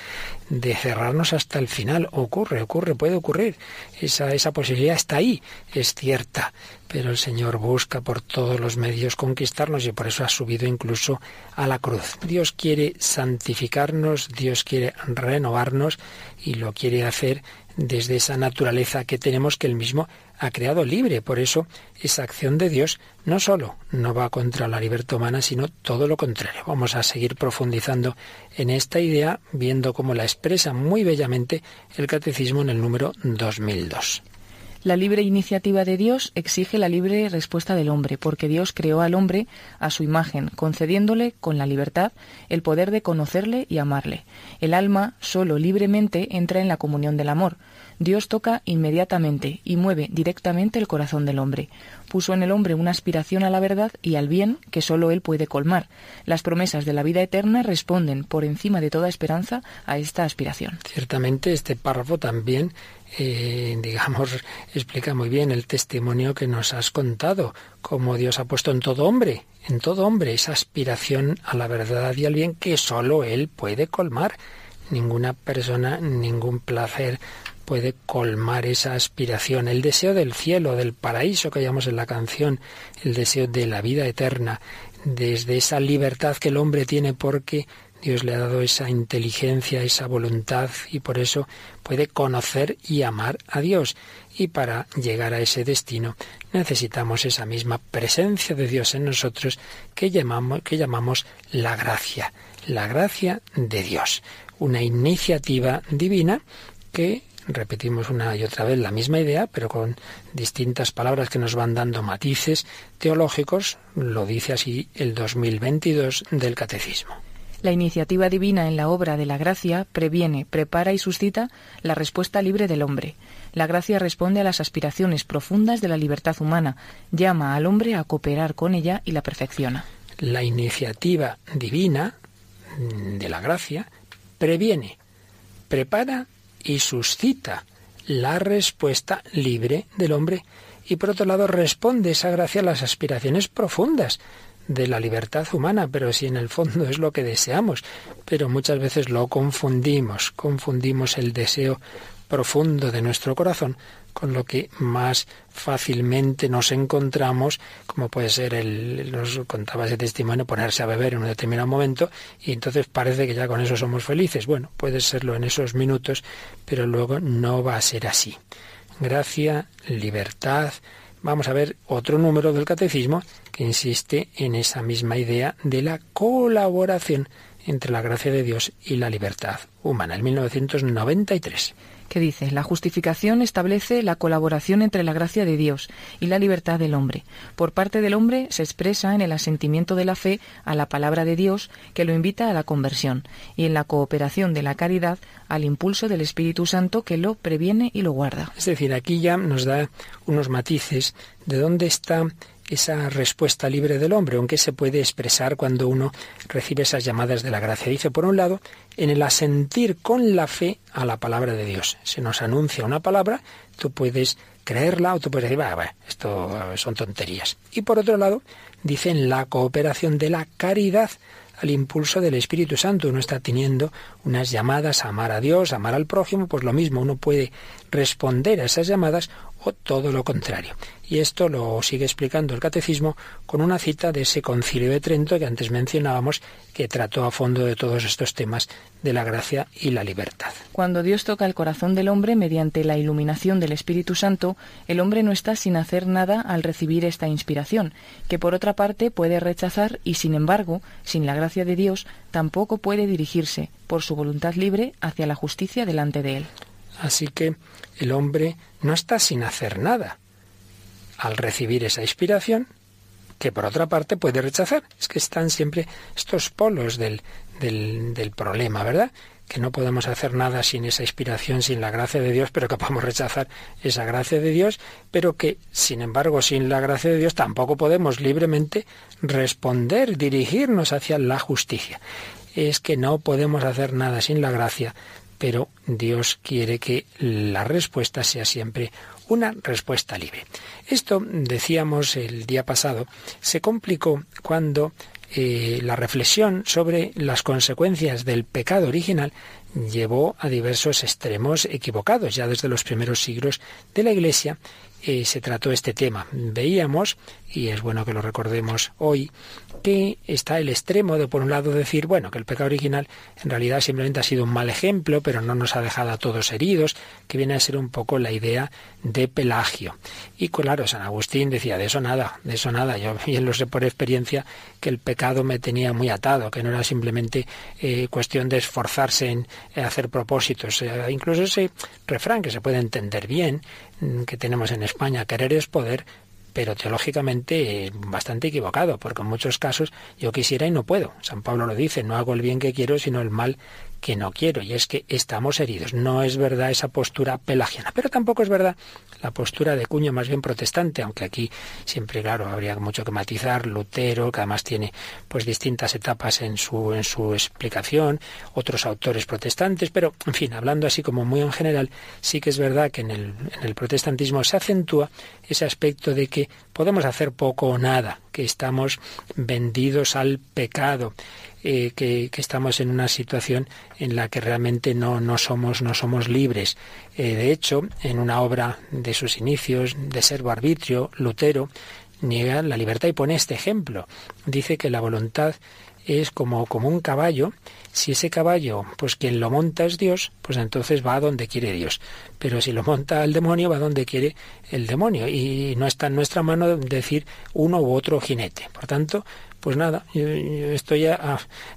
[SPEAKER 1] de cerrarnos hasta el final. Ocurre, ocurre, puede ocurrir. Esa, esa posibilidad está ahí, es cierta. Pero el Señor busca por todos los medios conquistarnos y por eso ha subido incluso a la cruz. Dios quiere santificarnos, Dios quiere renovarnos y lo quiere hacer desde esa naturaleza que tenemos que Él mismo ha creado libre. Por eso esa acción de Dios no solo no va contra la libertad humana, sino todo lo contrario. Vamos a seguir profundizando en esta idea, viendo cómo la expresa muy bellamente el Catecismo en el número 2002.
[SPEAKER 3] La libre iniciativa de Dios exige la libre respuesta del hombre, porque Dios creó al hombre a su imagen, concediéndole con la libertad el poder de conocerle y amarle. El alma solo libremente entra en la comunión del amor. Dios toca inmediatamente y mueve directamente el corazón del hombre. Puso en el hombre una aspiración a la verdad y al bien que sólo él puede colmar. Las promesas de la vida eterna responden, por encima de toda esperanza, a esta aspiración.
[SPEAKER 1] Ciertamente este párrafo también, eh, digamos, explica muy bien el testimonio que nos has contado, cómo Dios ha puesto en todo hombre, en todo hombre, esa aspiración a la verdad y al bien que sólo él puede colmar. Ninguna persona, ningún placer puede colmar esa aspiración, el deseo del cielo, del paraíso que llamamos en la canción, el deseo de la vida eterna, desde esa libertad que el hombre tiene porque Dios le ha dado esa inteligencia, esa voluntad y por eso puede conocer y amar a Dios. Y para llegar a ese destino necesitamos esa misma presencia de Dios en nosotros que llamamos, que llamamos la gracia, la gracia de Dios, una iniciativa divina que repetimos una y otra vez la misma idea, pero con distintas palabras que nos van dando matices teológicos, lo dice así el 2022 del Catecismo.
[SPEAKER 3] La iniciativa divina en la obra de la gracia previene, prepara y suscita la respuesta libre del hombre. La gracia responde a las aspiraciones profundas de la libertad humana, llama al hombre a cooperar con ella y la perfecciona.
[SPEAKER 1] La iniciativa divina de la gracia previene, prepara y suscita la respuesta libre del hombre. Y por otro lado responde esa gracia a las aspiraciones profundas de la libertad humana, pero si en el fondo es lo que deseamos, pero muchas veces lo confundimos, confundimos el deseo profundo de nuestro corazón con lo que más fácilmente nos encontramos, como puede ser el, nos contaba ese testimonio, ponerse a beber en un determinado momento y entonces parece que ya con eso somos felices. Bueno, puede serlo en esos minutos, pero luego no va a ser así. Gracia, libertad. Vamos a ver otro número del catecismo que insiste en esa misma idea de la colaboración entre la gracia de Dios y la libertad humana, el 1993
[SPEAKER 3] que dice, la justificación establece la colaboración entre la gracia de Dios y la libertad del hombre. Por parte del hombre se expresa en el asentimiento de la fe a la palabra de Dios que lo invita a la conversión y en la cooperación de la caridad al impulso del Espíritu Santo que lo previene y lo guarda.
[SPEAKER 1] Es decir, aquí ya nos da unos matices de dónde está esa respuesta libre del hombre, aunque se puede expresar cuando uno recibe esas llamadas de la gracia. Dice, por un lado, en el asentir con la fe a la palabra de Dios. Se nos anuncia una palabra, tú puedes creerla o tú puedes decir, va, esto son tonterías. Y por otro lado, dice en la cooperación de la caridad al impulso del Espíritu Santo. Uno está teniendo unas llamadas a amar a Dios, a amar al prójimo, pues lo mismo, uno puede responder a esas llamadas o todo lo contrario. Y esto lo sigue explicando el catecismo con una cita de ese concilio de Trento que antes mencionábamos, que trató a fondo de todos estos temas de la gracia y la libertad.
[SPEAKER 3] Cuando Dios toca el corazón del hombre mediante la iluminación del Espíritu Santo, el hombre no está sin hacer nada al recibir esta inspiración, que por otra parte puede rechazar y sin embargo, sin la gracia de Dios, tampoco puede dirigirse, por su voluntad libre, hacia la justicia delante de él.
[SPEAKER 1] Así que el hombre no está sin hacer nada al recibir esa inspiración, que por otra parte puede rechazar. Es que están siempre estos polos del, del, problema, ¿verdad? Que no podemos hacer nada sin esa inspiración, sin la gracia de Dios, pero que podemos rechazar esa gracia de Dios, pero que, sin embargo, sin la gracia de Dios tampoco podemos libremente responder, dirigirnos hacia la justicia. Es que no podemos hacer nada sin la gracia, pero Dios quiere que la respuesta sea siempre una respuesta libre. Esto, decíamos el día pasado, se complicó cuando eh, la reflexión sobre las consecuencias del pecado original llevó a diversos extremos equivocados. Ya desde los primeros siglos de la Iglesia eh, se trató este tema. Veíamos, y es bueno que lo recordemos hoy, que está el extremo de, por un lado, decir, bueno, que el pecado original en realidad simplemente ha sido un mal ejemplo, pero no nos ha dejado a todos heridos, que viene a ser un poco la idea de Pelagio. Y claro, San Agustín decía, de eso nada, de eso nada. Yo bien lo sé por experiencia que el pecado me tenía muy atado, que no era simplemente eh, cuestión de esforzarse en eh, hacer propósitos. Incluso ese refrán que se puede entender bien, que tenemos en España, querer es poder, pero teológicamente bastante equivocado, porque en muchos casos yo quisiera y no puedo. San Pablo lo dice, no hago el bien que quiero, sino el mal que no quiero, y es que estamos heridos. No es verdad esa postura pelagiana, pero tampoco es verdad la postura de cuño más bien protestante, aunque aquí siempre, claro, habría mucho que matizar, Lutero, que además tiene pues distintas etapas en su, en su explicación, otros autores protestantes, pero en fin, hablando así como muy en general, sí que es verdad que en el, en el protestantismo se acentúa ese aspecto de que podemos hacer poco o nada, que estamos vendidos al pecado, eh, que, que, estamos en una situación en la que realmente no, no, somos, no somos libres. Eh, de hecho, en una obra de sus inicios, de Servo Arbitrio, Lutero niega la libertad y pone este ejemplo. Dice que la voluntad es como, como un caballo. Si ese caballo, pues quien lo monta es Dios, pues entonces va a donde quiere Dios. Pero si lo monta el demonio, va a donde quiere el demonio. Y no está en nuestra mano decir uno u otro jinete. Por tanto, pues nada, yo, estoy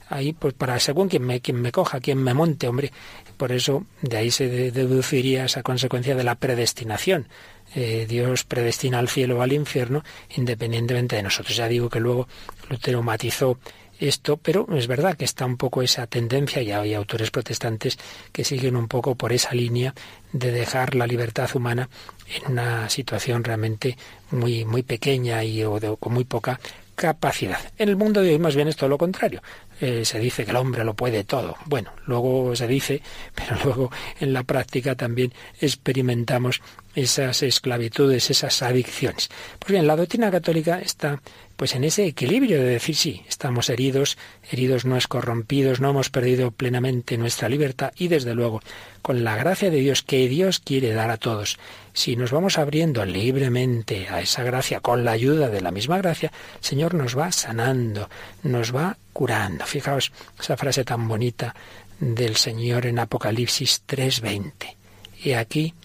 [SPEAKER 1] ahí pues para según quien me, quien me coja, quien me monte, hombre. Por eso de ahí se deduciría esa consecuencia de la predestinación. Eh, Dios predestina al cielo o al infierno independientemente de nosotros. Ya digo que luego Lutero matizó esto, pero es verdad que está un poco esa tendencia, y hay autores protestantes que siguen un poco por esa línea de dejar la libertad humana en una situación realmente muy, muy pequeña y o de, con muy poca capacidad. En el mundo de hoy más bien es todo lo contrario. Eh, se dice que el hombre lo puede todo. Bueno, luego se dice, pero luego en la práctica también experimentamos esas esclavitudes, esas adicciones. Pues bien, la doctrina católica está pues en ese equilibrio de decir sí, estamos heridos, heridos no es corrompidos, no hemos perdido plenamente nuestra libertad y desde luego con la gracia de Dios que Dios quiere dar a todos. Si nos vamos abriendo libremente a esa gracia con la ayuda de la misma gracia, el Señor nos va sanando, nos va curando. Fijaos esa frase tan bonita del Señor en Apocalipsis 3:20. Y aquí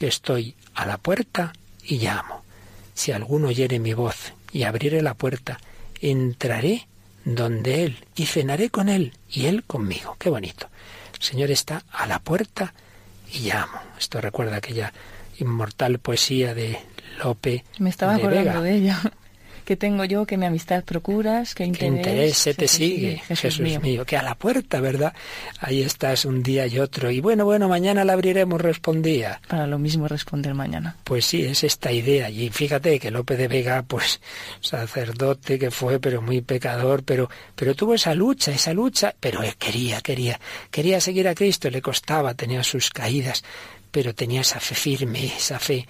[SPEAKER 1] estoy a la puerta y llamo. Si alguno oyere mi voz y abriere la puerta, entraré donde Él y cenaré con Él y Él conmigo. Qué bonito. El Señor está a la puerta y llamo. Esto recuerda aquella inmortal poesía de Lope.
[SPEAKER 3] Me estaba
[SPEAKER 1] de
[SPEAKER 3] acordando
[SPEAKER 1] Vega.
[SPEAKER 3] de ella. Que tengo yo, que mi amistad procuras, que interés,
[SPEAKER 1] que interés se te sigue,
[SPEAKER 3] Jesús,
[SPEAKER 1] Jesús
[SPEAKER 3] mío.
[SPEAKER 1] mío. que a la puerta, ¿verdad? Ahí estás un día y otro, y bueno, bueno, mañana la abriremos, respondía.
[SPEAKER 3] Para lo mismo responder mañana.
[SPEAKER 1] Pues sí, es esta idea. Y fíjate que Lope de Vega, pues sacerdote que fue, pero muy pecador, pero, pero tuvo esa lucha, esa lucha, pero él quería, quería, quería seguir a Cristo, le costaba, tenía sus caídas, pero tenía esa fe firme, esa fe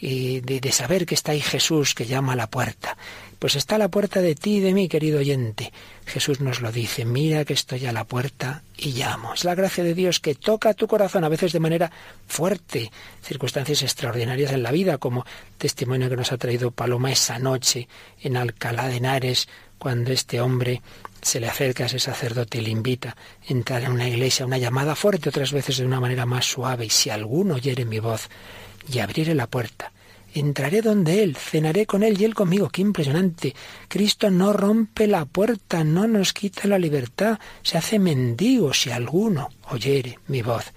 [SPEAKER 1] de, de saber que está ahí Jesús que llama a la puerta. Pues está a la puerta de ti y de mí, querido oyente. Jesús nos lo dice, mira que estoy a la puerta y llamo. Es la gracia de Dios que toca tu corazón, a veces de manera fuerte, circunstancias extraordinarias en la vida, como testimonio que nos ha traído Paloma esa noche en Alcalá de Henares, cuando este hombre se le acerca a ese sacerdote y le invita a entrar en una iglesia, una llamada fuerte, otras veces de una manera más suave, y si alguno oyere mi voz y abriere la puerta, entraré donde Él, cenaré con Él y Él conmigo. Qué impresionante. Cristo no rompe la puerta, no nos quita la libertad, se hace mendigo si alguno oyere mi voz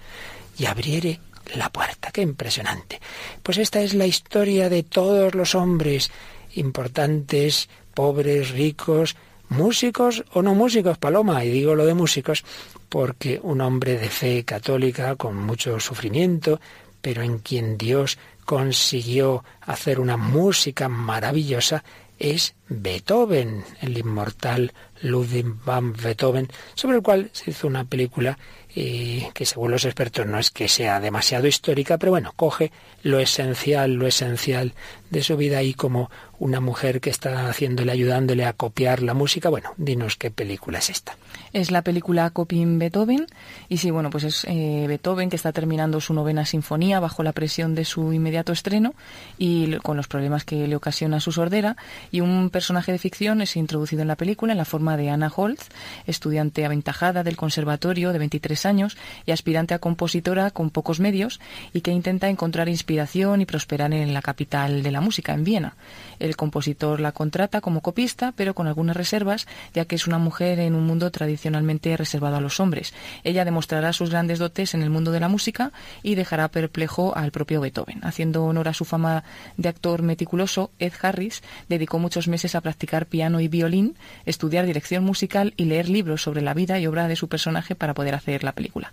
[SPEAKER 1] y abriere la puerta. Qué impresionante. Pues esta es la historia de todos los hombres, importantes, pobres, ricos, músicos o no músicos, Paloma, y digo lo de músicos porque un hombre de fe católica con mucho sufrimiento, pero en quien Dios consiguió hacer una música maravillosa es Beethoven, el inmortal Ludwig van Beethoven, sobre el cual se hizo una película eh, que según los expertos no es que sea demasiado histórica, pero bueno, coge lo esencial, lo esencial de su vida y como una mujer que está haciéndole, ayudándole a copiar la música. Bueno, dinos qué película es esta.
[SPEAKER 3] Es la película Coping Beethoven y sí, bueno, pues es eh, Beethoven que está terminando su novena sinfonía bajo la presión de su inmediato estreno y con los problemas que le ocasiona su sordera y un personaje de ficción es introducido en la película en la forma de Anna Holz, estudiante aventajada del conservatorio de 23 años y aspirante a compositora con pocos medios y que intenta encontrar inspiración y prosperar en la capital de la música, en Viena. El compositor la contrata como copista, pero con algunas reservas, ya que es una mujer en un mundo tradicionalmente reservado a los hombres. Ella demostrará sus grandes dotes en el mundo de la música y dejará perplejo al propio Beethoven. Haciendo honor a su fama de actor meticuloso, Ed Harris dedicó muchos meses a practicar piano y violín, estudiar dirección musical y leer libros sobre la vida y obra de su personaje para poder hacer la película.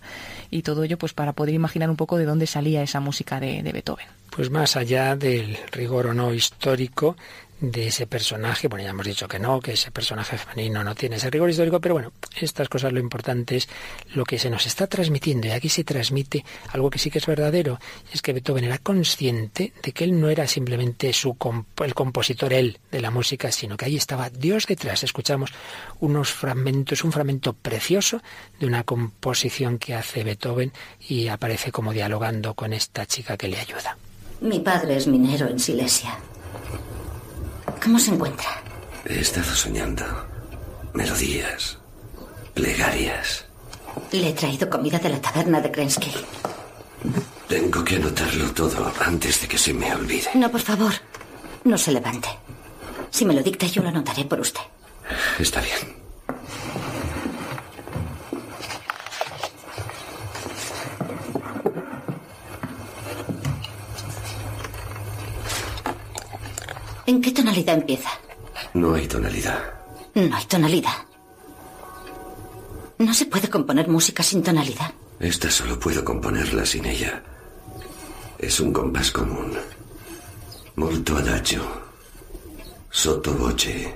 [SPEAKER 3] Y todo ello pues para poder imaginar un poco de dónde salía esa música de, de Beethoven.
[SPEAKER 1] Pues más allá del rigor o no histórico de ese personaje. Bueno, ya hemos dicho que no, que ese personaje femenino no tiene ese rigor histórico, pero bueno, estas cosas lo importante es lo que se nos está transmitiendo. Y aquí se transmite algo que sí que es verdadero, es que Beethoven era consciente de que él no era simplemente su comp- el compositor, él, de la música, sino que ahí estaba Dios detrás. Escuchamos unos fragmentos, un fragmento precioso de una composición que hace Beethoven y aparece como dialogando con esta chica que le ayuda.
[SPEAKER 7] Mi padre es minero en Silesia. ¿Cómo se encuentra?
[SPEAKER 8] He estado soñando. Melodías. Plegarias.
[SPEAKER 7] Le he traído comida de la taberna de Krensky.
[SPEAKER 8] Tengo que anotarlo todo antes de que se me olvide.
[SPEAKER 7] No, por favor. No se levante. Si me lo dicta, yo lo anotaré por usted.
[SPEAKER 8] Está bien.
[SPEAKER 7] ¿En qué tonalidad empieza?
[SPEAKER 8] No hay tonalidad.
[SPEAKER 7] No hay tonalidad. No se puede componer música sin tonalidad.
[SPEAKER 8] Esta solo puedo componerla sin ella. Es un compás común. Molto adagio. Sotto voce.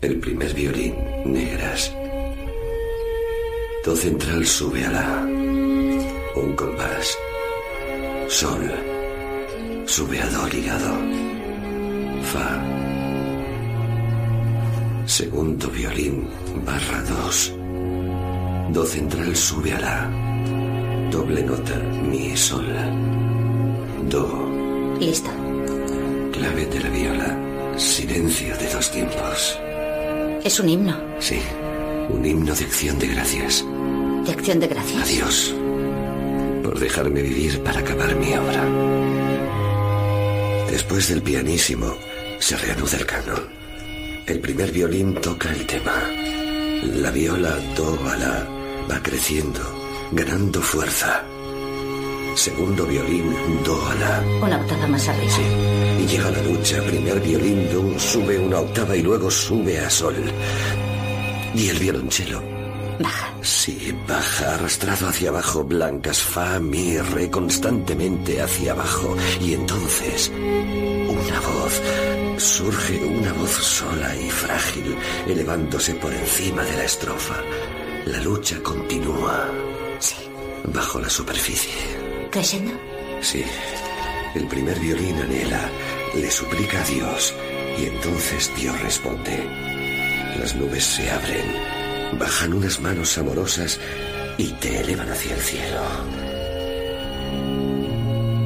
[SPEAKER 8] El primer violín, negras. Do central sube a la. Un compás. Sol. Sube a do ligado. Fa. Segundo violín, barra 2. Do central sube a la. Doble nota, mi, sol. Do.
[SPEAKER 7] Listo.
[SPEAKER 8] Clave de la viola. Silencio de dos tiempos.
[SPEAKER 7] Es un himno
[SPEAKER 8] Sí. Un himno de acción de gracias.
[SPEAKER 7] de acción de gracias.
[SPEAKER 8] Adiós. Por dejarme vivir para acabar mi obra. Después del pianísimo, se reanuda el canon. El primer violín toca el tema. La viola do a la va creciendo, ganando fuerza. Segundo violín do a la.
[SPEAKER 7] Una octava más arriba.
[SPEAKER 8] Sí. Y llega la lucha. Primer violín do sube una octava y luego sube a sol. Y el violonchelo
[SPEAKER 7] Baja.
[SPEAKER 8] Sí, baja arrastrado hacia abajo, blancas, fa, mi, re, constantemente hacia abajo. Y entonces, una voz, surge una voz sola y frágil, elevándose por encima de la estrofa. La lucha continúa
[SPEAKER 7] Sí.
[SPEAKER 8] bajo la superficie.
[SPEAKER 7] ¿Creyendo?
[SPEAKER 8] Sí, el primer violín anhela, le suplica a Dios, y entonces Dios responde. Las nubes se abren, bajan unas manos amorosas y te elevan hacia el cielo.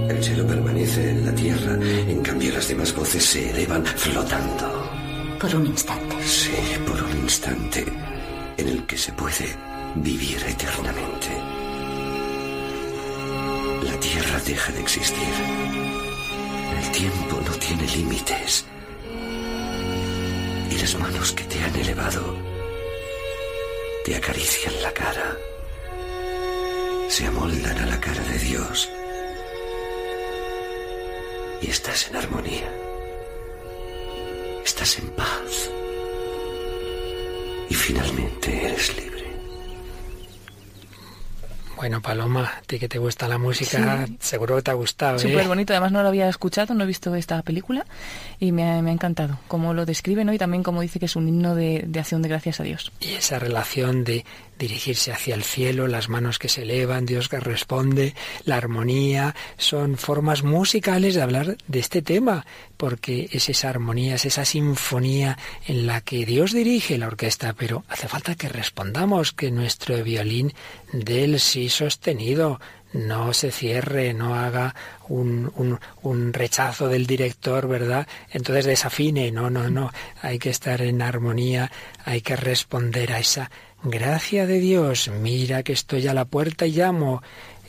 [SPEAKER 8] El cielo permanece en la tierra, en cambio las demás voces se elevan flotando.
[SPEAKER 7] Por un instante.
[SPEAKER 8] Sí, por un instante en el que se puede vivir eternamente. La tierra deja de existir. El tiempo no tiene límites. Y las manos que te han elevado te acarician la cara. Se amoldan a la cara de Dios. Y estás en armonía. Estás en paz. Y finalmente eres libre.
[SPEAKER 1] Bueno, Paloma, a ti que te gusta la música,
[SPEAKER 3] Sí.
[SPEAKER 1] seguro que te ha gustado. ¿eh?
[SPEAKER 3] Súper bonito, además no lo había escuchado, no he visto esta película y me ha, me ha encantado cómo lo describe ¿no? y también como dice que es un himno de, de acción de gracias a Dios.
[SPEAKER 1] Y esa relación de dirigirse hacia el cielo, las manos que se elevan, Dios que responde, la armonía, son formas musicales de hablar de este tema, porque es esa armonía, es esa sinfonía en la que Dios dirige la orquesta, pero hace falta que respondamos, que nuestro violín dé el sí sostenido, no se cierre, no haga un, un, un rechazo del director, ¿verdad? Entonces desafine, no, no, no, hay que estar en armonía, hay que responder a esa gracia de Dios. Mira que estoy a la puerta y llamo.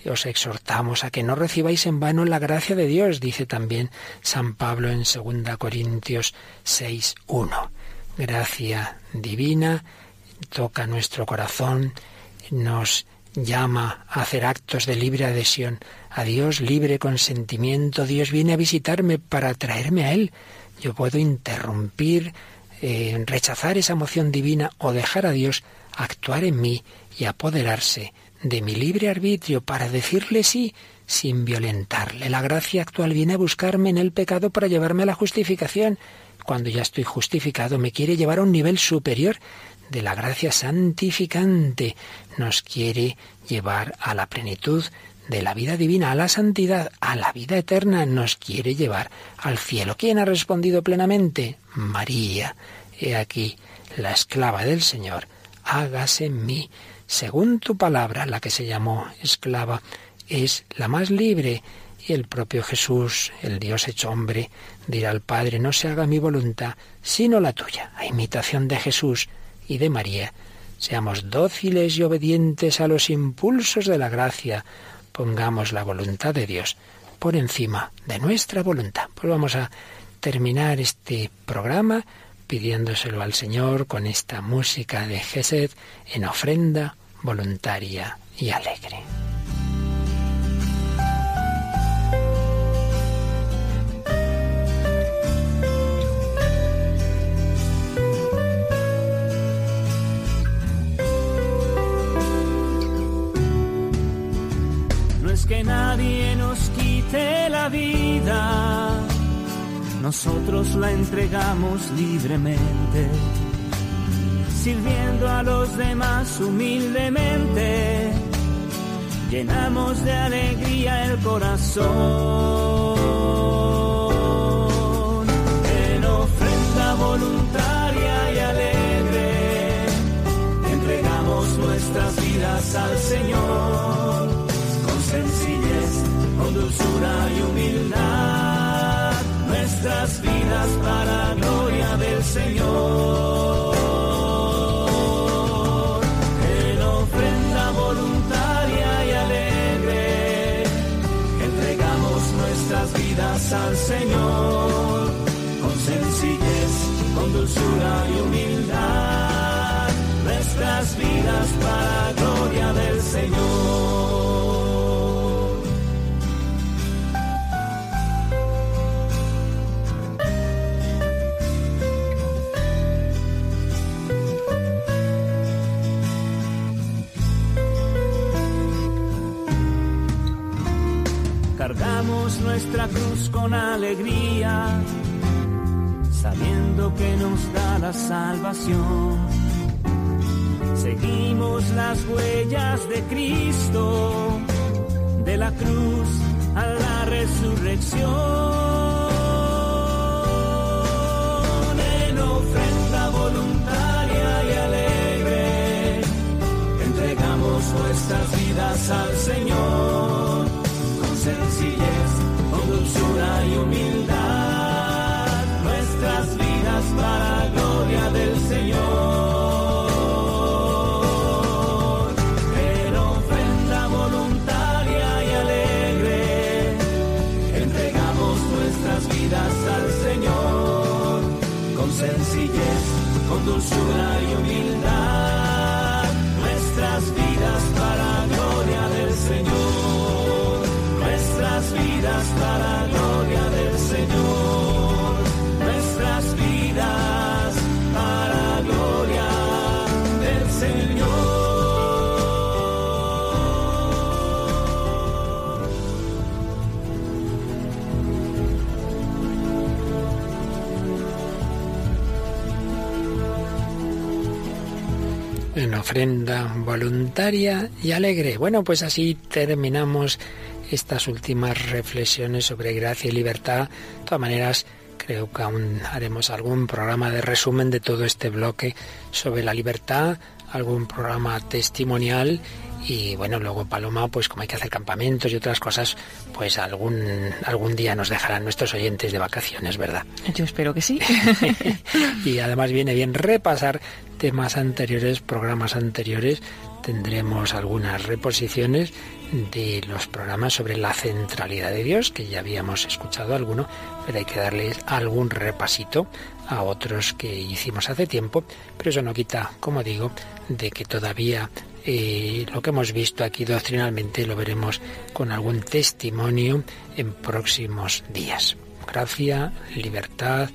[SPEAKER 1] Os exhortamos a que no recibáis en vano la gracia de Dios, dice también San Pablo en 2 Corintios 6.1. Gracia divina toca nuestro corazón, nos llama a hacer actos de libre adhesión a Dios, libre consentimiento. Dios viene a visitarme para traerme a Él. Yo puedo interrumpir, eh, rechazar esa emoción divina o dejar a Dios actuar en mí y apoderarse de mi libre arbitrio para decirle sí sin violentarle. La gracia actual viene a buscarme en el pecado para llevarme a la justificación. Cuando ya estoy justificado, me quiere llevar a un nivel superior de la gracia santificante. Nos quiere llevar a la plenitud de la vida divina, a la santidad, a la vida eterna. Nos quiere llevar al cielo. ¿Quién ha respondido plenamente? María. He aquí, la esclava del Señor. Hágase en mí según tu palabra, la que se llamó esclava, es la más libre. Y el propio Jesús, el Dios hecho hombre, dirá al Padre, no se haga mi voluntad, sino la tuya. A imitación de Jesús y de María, seamos dóciles y obedientes a los impulsos de la gracia. Pongamos la voluntad de Dios por encima de nuestra voluntad. Pues vamos a terminar este programa pidiéndoselo al Señor con esta música de Gesed en ofrenda voluntaria y alegre.
[SPEAKER 9] No es que nadie nos quite la vida, nosotros la entregamos libremente, sirviendo a los demás humildemente, llenamos de alegría el corazón. En ofrenda voluntaria y alegre, entregamos nuestras vidas al Señor con sencillez, con dulzura y humildad, nuestras vidas para gloria del Señor. En ofrenda voluntaria y alegre, entregamos nuestras vidas al Señor, con sencillez, con dulzura y humildad, nuestras vidas para gloria del Señor. Nuestra cruz con alegría, sabiendo que nos da la salvación. Seguimos las huellas de Cristo, de la cruz a la resurrección. En ofrenda voluntaria y alegre, entregamos nuestras vidas al Señor con sencillez, dulzura y humildad, nuestras vidas para gloria del Señor. En ofrenda voluntaria y alegre, entregamos nuestras vidas al Señor, con sencillez, con dulzura y
[SPEAKER 1] ofrenda voluntaria y alegre. Bueno, pues así terminamos estas últimas reflexiones sobre gracia y libertad. De todas maneras, creo que aún haremos algún programa de resumen de todo este bloque sobre la libertad, algún programa testimonial y bueno, luego Paloma, pues como hay que hacer campamentos y otras cosas, pues algún algún día nos dejarán nuestros oyentes de vacaciones, ¿verdad?
[SPEAKER 3] Yo espero que sí.
[SPEAKER 1] y además viene bien repasar temas anteriores, programas anteriores. Tendremos algunas reposiciones de los programas sobre la centralidad de Dios, que ya habíamos escuchado alguno, pero hay que darles algún repasito a otros que hicimos hace tiempo, pero eso no quita, como digo, de que todavía eh, lo que hemos visto aquí doctrinalmente lo veremos con algún testimonio en próximos días. Gracia, libertad,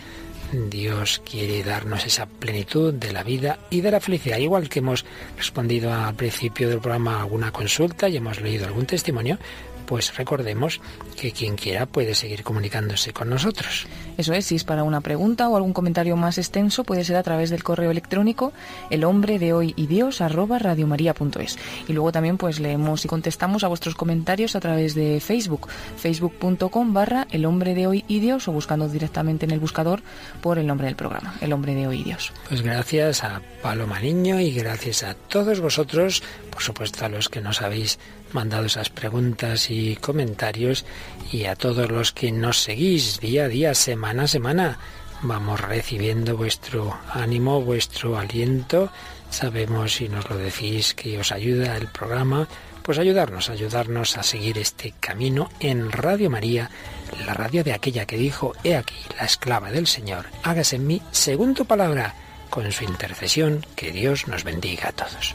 [SPEAKER 1] Dios quiere darnos esa plenitud de la vida y de la felicidad. Igual que hemos respondido al principio del programa alguna consulta y hemos leído algún testimonio, pues recordemos que quien quiera puede seguir comunicándose con nosotros.
[SPEAKER 3] Eso es, si es para una pregunta o algún comentario más extenso, puede ser a través del correo electrónico el hombre de hoy y Dios arroba radiomaria.es. Y luego también pues leemos y contestamos a vuestros comentarios a través de Facebook, facebook.com barra el hombre de hoy y Dios o buscando directamente en el buscador por el nombre del programa, el hombre de hoy y Dios.
[SPEAKER 1] Pues gracias a Paloma Niño y gracias a todos vosotros, por supuesto a los que nos habéis mandado esas preguntas y comentarios y a todos los que nos seguís día a día, semana a semana. Vamos recibiendo vuestro ánimo, vuestro aliento. Sabemos si nos lo decís que os ayuda el programa, pues ayudarnos, ayudarnos a seguir este camino en Radio María, la radio de aquella que dijo, he aquí, la esclava del Señor, hágase en mí según tu palabra, con su intercesión, que Dios nos bendiga a todos.